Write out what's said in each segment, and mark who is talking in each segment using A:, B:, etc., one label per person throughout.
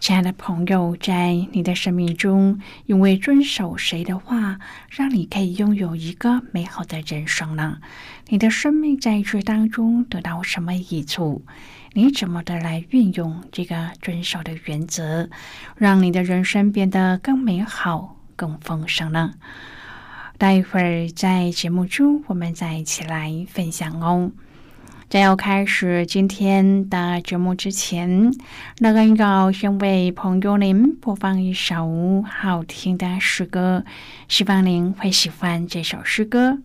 A: 亲爱的朋友，在你的生命中，因为遵守谁的话，让你可以拥有一个美好的人生呢？你的生命在这当中得到什么益处？你怎么的来运用这个遵守的原则，让你的人生变得更美好、更丰盛呢？待会儿在节目中，我们再一起来分享哦。在要开始今天的节目之前，那个要先为朋友您播放一首好听的诗歌，希望您会喜欢这首诗歌。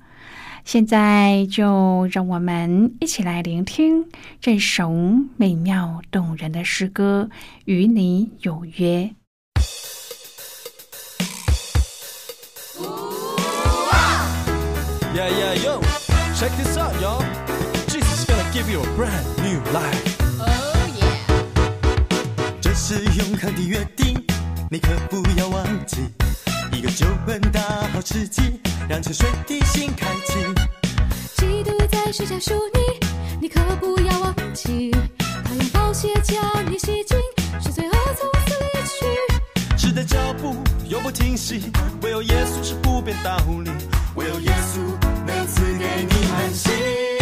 A: 现在就让我们一起来聆听这首美妙动人的诗歌《与你有约》。
B: Yeah, yeah, yo, check this out, y'all. Give you a brand new life.
C: Oh yeah.
D: 这是永恒的约定，你可不要忘记。一个酒本大好吃鸡，让沉睡的心开启。
C: 基督在十架赎你，你可不要忘记。他用宝血将你洗净，使罪恶从此离去。
D: 时的脚步永不停息，唯有耶稣是不变道理，唯有耶稣能赐给你安息。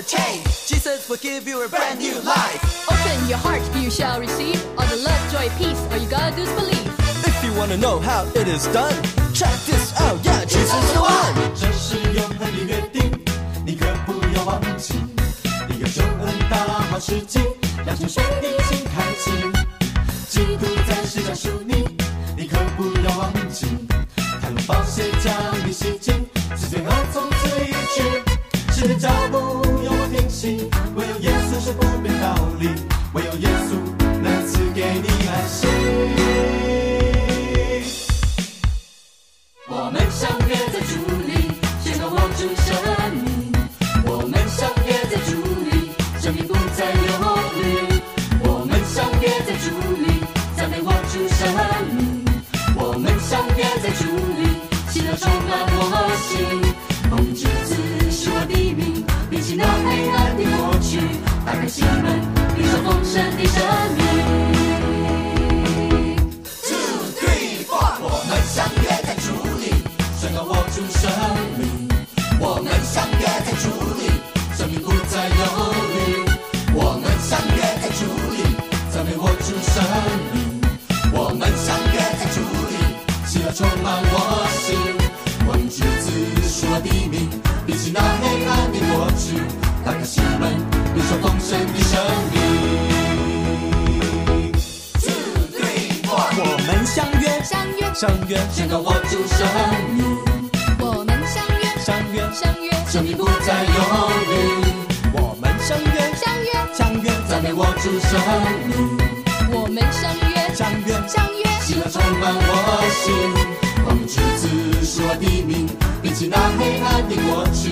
D: a change. Jesus will give you a brand new life.
C: Open your heart, you shall receive all the love, joy, peace. All you gotta do is believe.
B: If you wanna know how it is done, check this out. Yeah, Jesus is the one.
D: 这是永恒的约定，你可不要忘记。你有救恩大好时机，让沉睡的心开启。基督在世上属你，你可不要忘记。他用宝血将你洗净，是罪恶从此离去。时的脚步 唯有耶稣是不变道理，唯有耶稣能赐给你安息。我们相约在主里，宣告握住生命。我们相约在主里，生命不再犹豫。我们相约在主里，赞美握住生命。我们相约在主里，喜乐充满我心。打开心门，领受丰盛的生命。Two three four，我们相约在主里，宣告握住生命。领受丰盛的生命。Two three four，我们相约，
C: 相约，
D: 相约，宣告握住生命。
E: 生命不再忧虑。
B: 我们相约，
C: 相约，
B: 相约，
E: 赞美我主生命，
C: 我们相约，
B: 相约，
C: 相约，
E: 喜乐充满我心。光明之子是我的名，比起那黑暗的过去，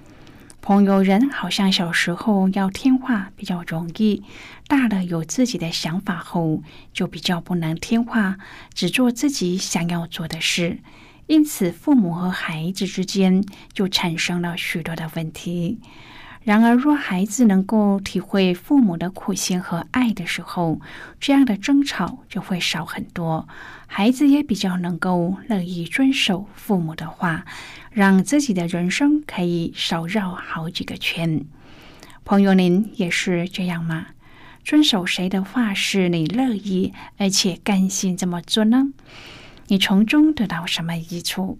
A: 朋友，人好像小时候要听话比较容易，大了有自己的想法后，就比较不能听话，只做自己想要做的事。因此，父母和孩子之间就产生了许多的问题。然而，若孩子能够体会父母的苦心和爱的时候，这样的争吵就会少很多。孩子也比较能够乐意遵守父母的话，让自己的人生可以少绕好几个圈。朋友，您也是这样吗？遵守谁的话是你乐意而且甘心这么做呢？你从中得到什么益处？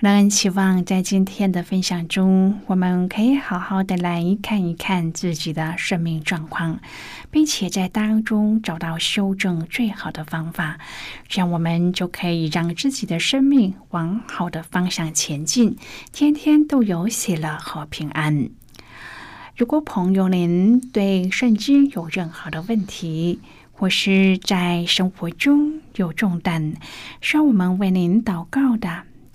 A: 让人期望在今天的分享中，我们可以好好的来看一看自己的生命状况，并且在当中找到修正最好的方法，这样我们就可以让自己的生命往好的方向前进，天天都有喜乐和平安。如果朋友您对圣经有任何的问题，或是在生活中有重担，需要我们为您祷告的。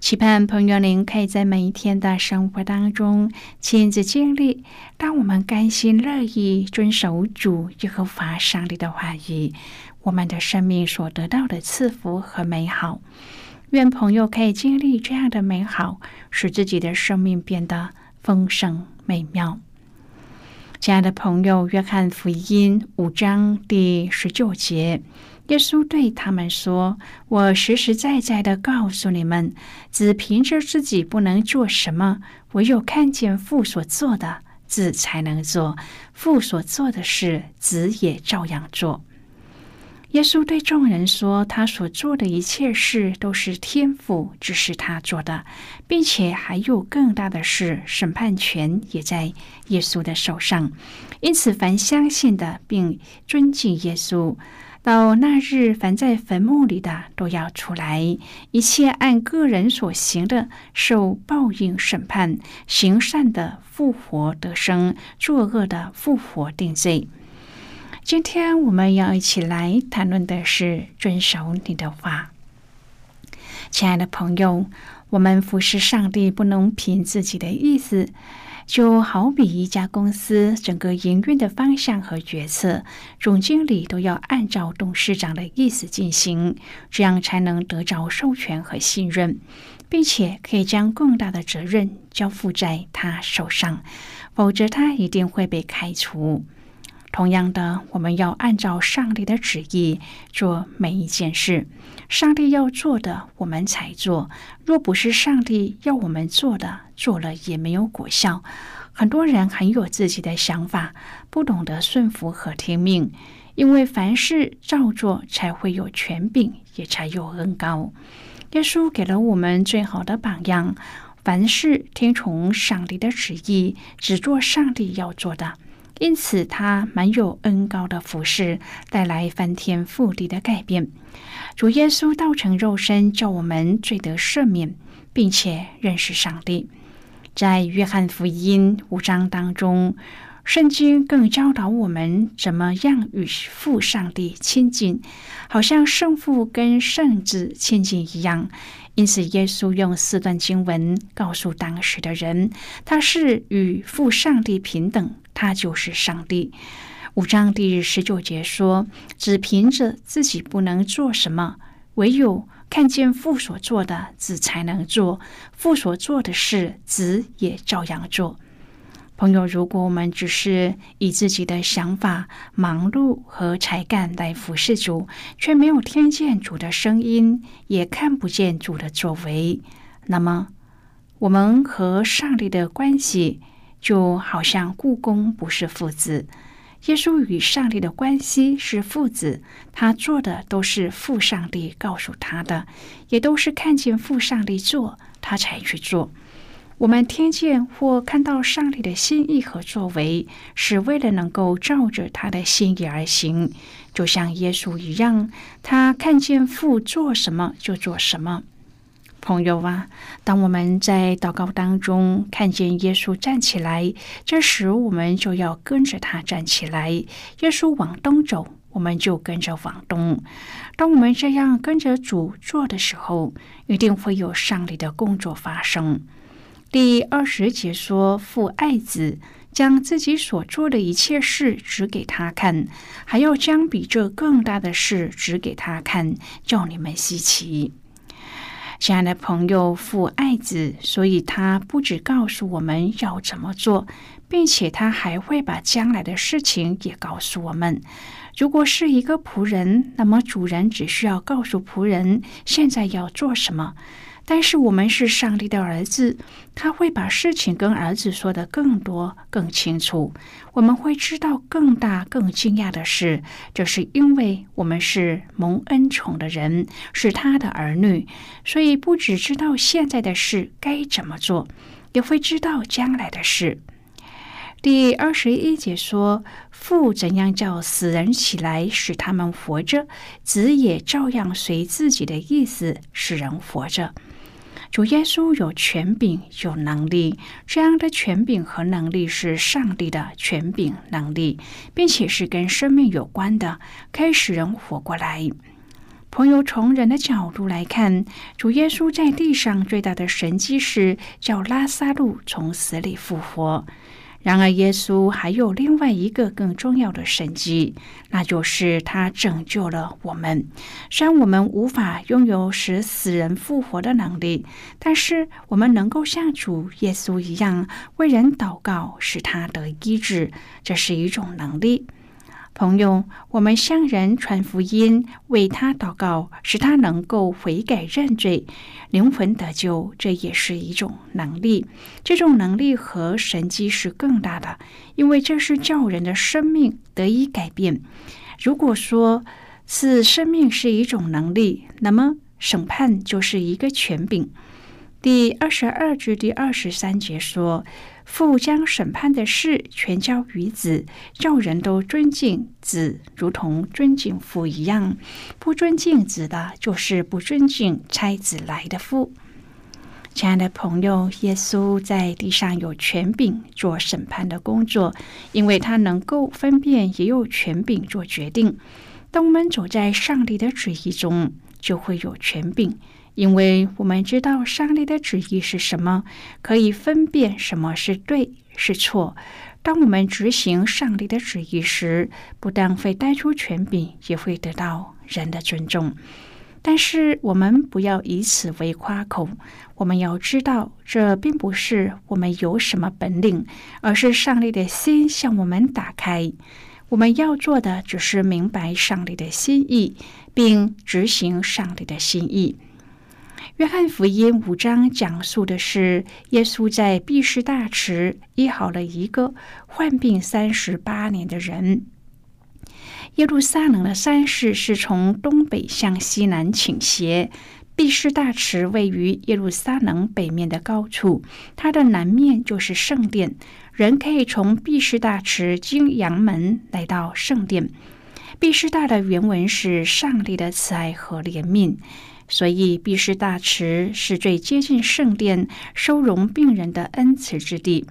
A: 期盼朋友您可以在每一天的生活当中亲自经历，当我们甘心乐意遵守主耶和华上帝的话语，我们的生命所得到的赐福和美好。愿朋友可以经历这样的美好，使自己的生命变得丰盛美妙。亲爱的朋友，约翰福音五章第十九节。耶稣对他们说：“我实实在在的告诉你们，只凭着自己不能做什么，唯有看见父所做的，子才能做；父所做的事，子也照样做。”耶稣对众人说：“他所做的一切事，都是天父指示他做的，并且还有更大的事，审判权也在耶稣的手上。因此，凡相信的并尊敬耶稣。”到那日，凡在坟墓里的都要出来，一切按个人所行的受报应审判，行善的复活得生，作恶的复活定罪。今天我们要一起来谈论的是遵守你的话，亲爱的朋友，我们服侍上帝不能凭自己的意思。就好比一家公司整个营运的方向和决策，总经理都要按照董事长的意思进行，这样才能得着授权和信任，并且可以将更大的责任交付在他手上，否则他一定会被开除。同样的，我们要按照上帝的旨意做每一件事。上帝要做的，我们才做；若不是上帝要我们做的，做了也没有果效。很多人很有自己的想法，不懂得顺服和听命，因为凡事照做，才会有权柄，也才有恩高。耶稣给了我们最好的榜样：凡事听从上帝的旨意，只做上帝要做的。因此，他蛮有恩高的服饰，带来翻天覆地的改变。主耶稣道成肉身，叫我们罪得赦免，并且认识上帝。在约翰福音五章当中，圣经更教导我们怎么样与父上帝亲近，好像圣父跟圣子亲近一样。因此，耶稣用四段经文告诉当时的人，他是与父上帝平等，他就是上帝。五章第十九节说：“只凭着自己不能做什么，唯有看见父所做的，子才能做；父所做的事，子也照样做。”朋友，如果我们只是以自己的想法、忙碌和才干来服侍主，却没有听见主的声音，也看不见主的作为，那么我们和上帝的关系就好像故宫不是父子。耶稣与上帝的关系是父子，他做的都是父上帝告诉他的，也都是看见父上帝做，他才去做。我们听见或看到上帝的心意和作为，是为了能够照着他的心意而行，就像耶稣一样，他看见父做什么就做什么。朋友啊，当我们在祷告当中看见耶稣站起来，这时我们就要跟着他站起来。耶稣往东走，我们就跟着往东。当我们这样跟着主做的时候，一定会有上帝的工作发生。第二十节说：“父爱子，将自己所做的一切事指给他看，还要将比这更大的事指给他看，叫你们稀奇。”亲爱的朋友，父爱子，所以他不止告诉我们要怎么做，并且他还会把将来的事情也告诉我们。如果是一个仆人，那么主人只需要告诉仆人现在要做什么。但是我们是上帝的儿子，他会把事情跟儿子说的更多、更清楚。我们会知道更大、更惊讶的事，这是因为我们是蒙恩宠的人，是他的儿女，所以不只知道现在的事该怎么做，也会知道将来的事。第二十一节说：“父怎样叫死人起来，使他们活着，子也照样随自己的意思使人活着。”主耶稣有权柄、有能力，这样的权柄和能力是上帝的权柄、能力，并且是跟生命有关的，可以使人活过来。朋友，从人的角度来看，主耶稣在地上最大的神迹是叫拉萨路从死里复活。然而，耶稣还有另外一个更重要的神迹，那就是他拯救了我们。虽然我们无法拥有使死人复活的能力，但是我们能够像主耶稣一样为人祷告，使他得医治，这是一种能力。朋友，我们向人传福音，为他祷告，使他能够悔改认罪，灵魂得救，这也是一种能力。这种能力和神迹是更大的，因为这是叫人的生命得以改变。如果说是生命是一种能力，那么审判就是一个权柄。第二十二至第二十三节说。父将审判的事全交于子，叫人都尊敬子，如同尊敬父一样。不尊敬子的，就是不尊敬差子来的父。亲爱的朋友，耶稣在地上有权柄做审判的工作，因为他能够分辨，也有权柄做决定。当我们走在上帝的旨意中，就会有权柄。因为我们知道上帝的旨意是什么，可以分辨什么是对是错。当我们执行上帝的旨意时，不但会带出权柄，也会得到人的尊重。但是我们不要以此为夸口，我们要知道，这并不是我们有什么本领，而是上帝的心向我们打开。我们要做的只是明白上帝的心意，并执行上帝的心意。约翰福音五章讲述的是耶稣在毕士大池医好了一个患病三十八年的人。耶路撒冷的山势是从东北向西南倾斜，毕士大池位于耶路撒冷北面的高处，它的南面就是圣殿，人可以从毕士大池经阳门来到圣殿。毕士大的原文是上帝的慈爱和怜悯。所以，毕士大池是最接近圣殿、收容病人的恩慈之地。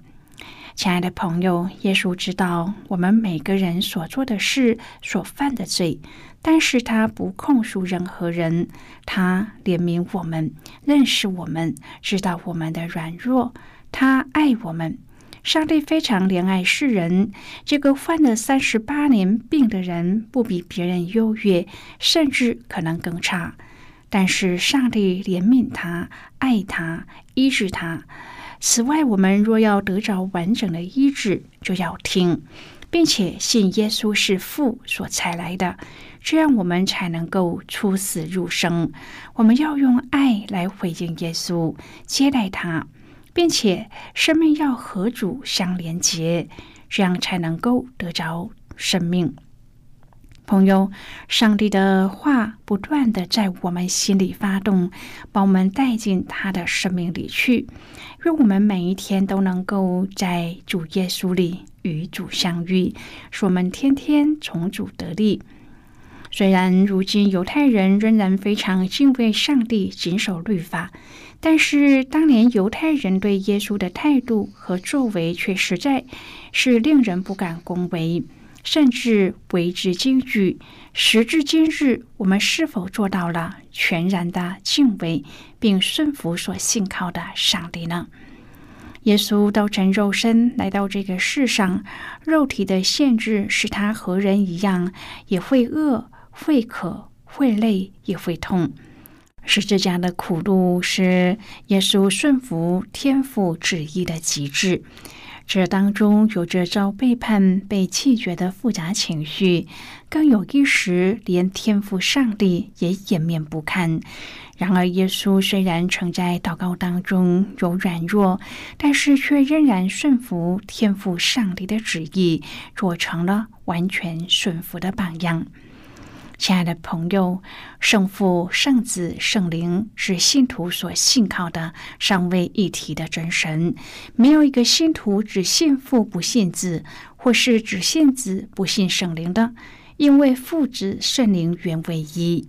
A: 亲爱的朋友，耶稣知道我们每个人所做的事、所犯的罪，但是他不控诉任何人，他怜悯我们，认识我们，知道我们的软弱，他爱我们。上帝非常怜爱世人。这个患了三十八年病的人，不比别人优越，甚至可能更差。但是上帝怜悯他，爱他，医治他。此外，我们若要得着完整的医治，就要听，并且信耶稣是父所差来的，这样我们才能够出死入生。我们要用爱来回应耶稣，接待他。并且生命要和主相连接，这样才能够得着生命。朋友，上帝的话不断的在我们心里发动，把我们带进他的生命里去，愿我们每一天都能够在主耶稣里与主相遇，使我们天天从主得力。虽然如今犹太人仍然非常敬畏上帝、谨守律法，但是当年犹太人对耶稣的态度和作为却实在是令人不敢恭维，甚至为之惊惧。时至今日，我们是否做到了全然的敬畏并顺服所信靠的上帝呢？耶稣道成肉身来到这个世上，肉体的限制使他和人一样，也会饿。会渴，会累，也会痛。十字架的苦路是耶稣顺服天父旨意的极致。这当中有着遭背叛、被弃绝的复杂情绪，更有一时连天赋上帝也掩面不看。然而，耶稣虽然曾在祷告当中有软弱，但是却仍然顺服天赋上帝的旨意，做成了完全顺服的榜样。亲爱的朋友，圣父、圣子、圣灵是信徒所信靠的三位一体的真神。没有一个信徒只信父不信子，或是只信子不信圣灵的，因为父子圣灵原为一。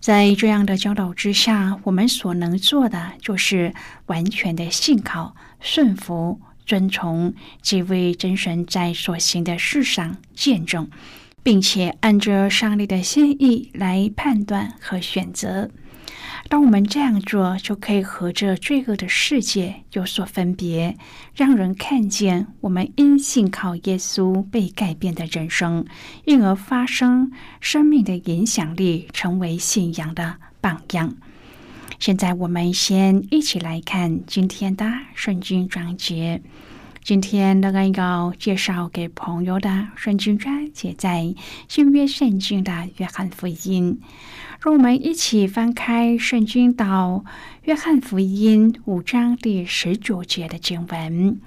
A: 在这样的教导之下，我们所能做的就是完全的信靠、顺服、遵从这位真神在所行的事上见证。并且按着上帝的心意来判断和选择。当我们这样做，就可以和这罪恶的世界有所分别，让人看见我们因信靠耶稣被改变的人生，因而发生生命的影响力，成为信仰的榜样。现在，我们先一起来看今天的圣经章节。今天乐恩要介绍给朋友的圣经章节在新约圣经的约翰福音，让我们一起翻开圣经到约翰福音五章第十九节的经文。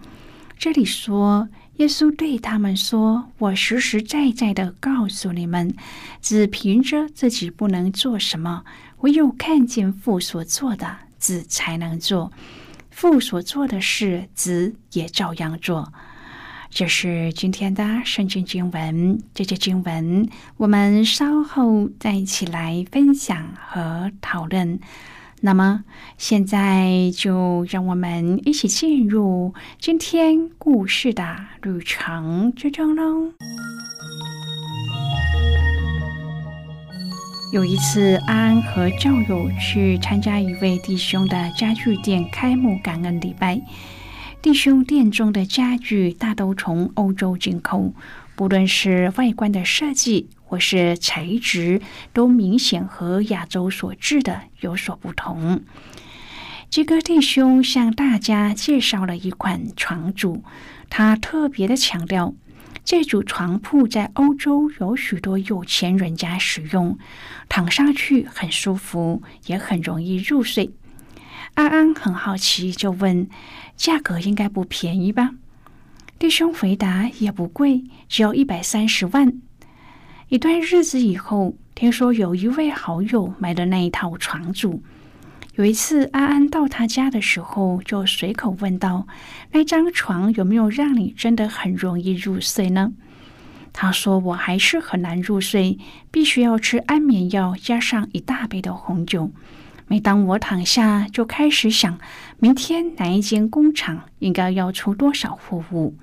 A: 这里说，耶稣对他们说：“我实实在在的告诉你们，只凭着自己不能做什么，唯有看见父所做的，子才能做。”父所做的事，子也照样做。这是今天的圣经经文。这些经文，我们稍后再一起来分享和讨论。那么，现在就让我们一起进入今天故事的旅程之中喽。有一次，安安和教友去参加一位弟兄的家具店开幕感恩礼拜。弟兄店中的家具大都从欧洲进口，不论是外观的设计或是材质，都明显和亚洲所制的有所不同。这个弟兄向大家介绍了一款床组，他特别的强调。这组床铺在欧洲有许多有钱人家使用，躺上去很舒服，也很容易入睡。安安很好奇，就问：“价格应该不便宜吧？”弟兄回答：“也不贵，只要一百三十万。”一段日子以后，听说有一位好友买的那一套床组。有一次，安安到他家的时候，就随口问道：“那张床有没有让你真的很容易入睡呢？”他说：“我还是很难入睡，必须要吃安眠药，加上一大杯的红酒。每当我躺下，就开始想，明天哪一间工厂应该要出多少货物。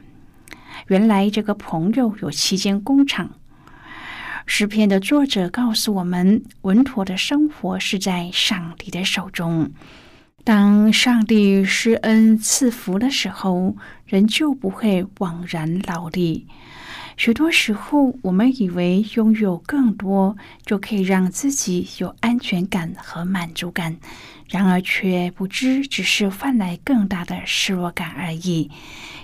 A: 原来这个朋友有七间工厂。诗篇的作者告诉我们，稳妥的生活是在上帝的手中。当上帝施恩赐福的时候，人就不会枉然劳力。许多时候，我们以为拥有更多就可以让自己有安全感和满足感，然而却不知只是换来更大的失落感而已。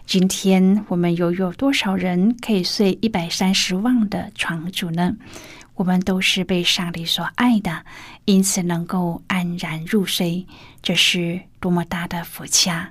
A: 今天我们又有多少人可以睡一百三十万的床主呢？我们都是被上帝所爱的，因此能够安然入睡，这是多么大的福气啊！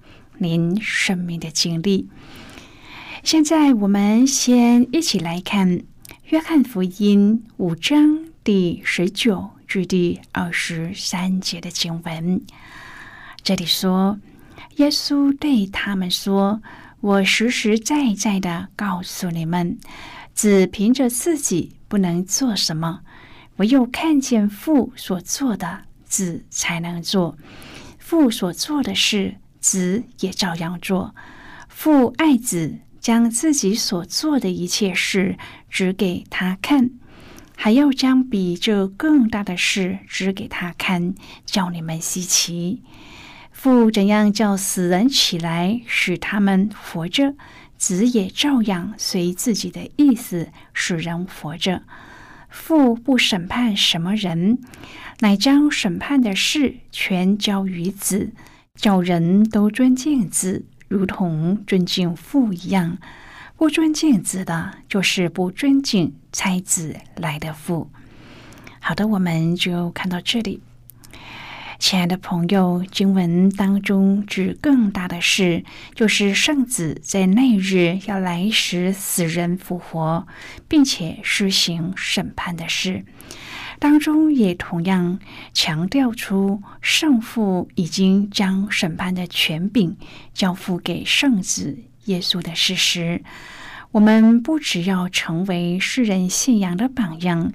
A: 您生命的经历。现在，我们先一起来看《约翰福音》五章第十九至第二十三节的经文。这里说。耶稣对他们说：“我实实在在的告诉你们，只凭着自己不能做什么，唯有看见父所做的，子才能做。父所做的事，子也照样做。父爱子，将自己所做的一切事指给他看，还要将比这更大的事指给他看，叫你们稀奇。”父怎样叫死人起来，使他们活着，子也照样随自己的意思使人活着。父不审判什么人，乃将审判的事全交于子，叫人都尊敬子，如同尊敬父一样。不尊敬子的，就是不尊敬差子来的父。好的，我们就看到这里。亲爱的朋友，经文当中指更大的事，就是圣子在那日要来时死人复活，并且施行审判的事。当中也同样强调出圣父已经将审判的权柄交付给圣子耶稣的事实。我们不只要成为世人信仰的榜样，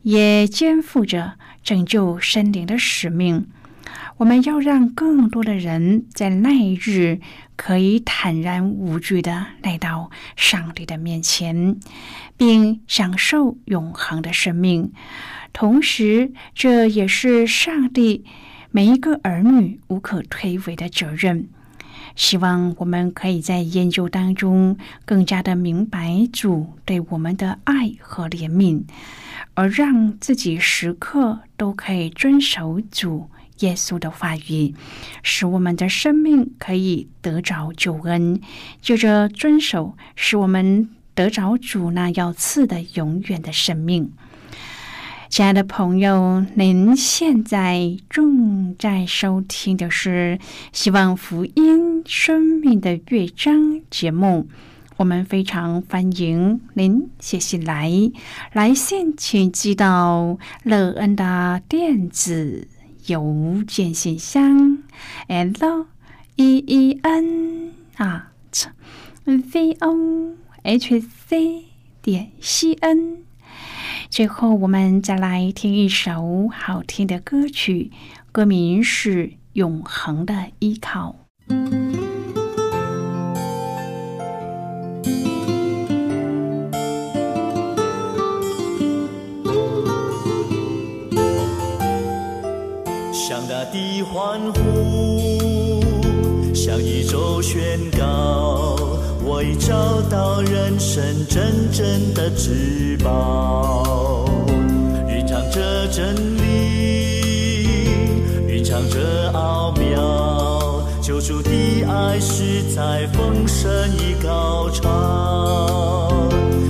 A: 也肩负着拯救生灵的使命。我们要让更多的人在那一日可以坦然无惧的来到上帝的面前，并享受永恒的生命。同时，这也是上帝每一个儿女无可推诿的责任。希望我们可以在研究当中更加的明白主对我们的爱和怜悯，而让自己时刻都可以遵守主。耶稣的话语，使我们的生命可以得着救恩；就着遵守，使我们得着主那要赐的永远的生命。亲爱的朋友，您现在正在收听的是《希望福音生命的乐章》节目。我们非常欢迎您写信来，来信请寄到乐恩的电子。邮件信箱：l e e n 啊，v o h c 点 c n。最后，我们再来听一首好听的歌曲，歌名是《永恒的依靠》。
E: 的欢呼，向宇宙宣告，我已找到人生真正的至宝。真理蕴藏着奥妙，救主的爱是在丰盛已高唱，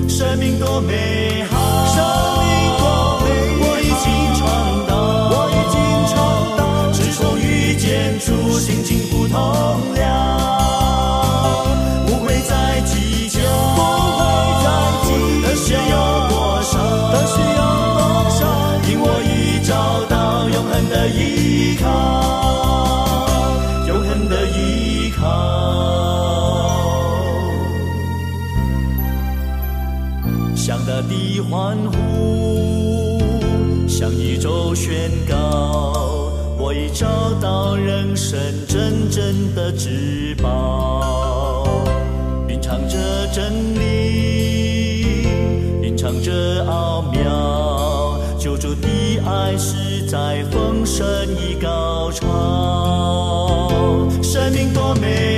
E: 生命多美好，生命多美好，我已经尝到，我已经尝到，自从遇见主心情不同。依靠，永恒的依靠。向大地欢呼，向宇宙宣告，我已找到人生真正的至宝。品尝着真理，品尝着奥妙，救主的爱是在风丰盛已高潮。生命多美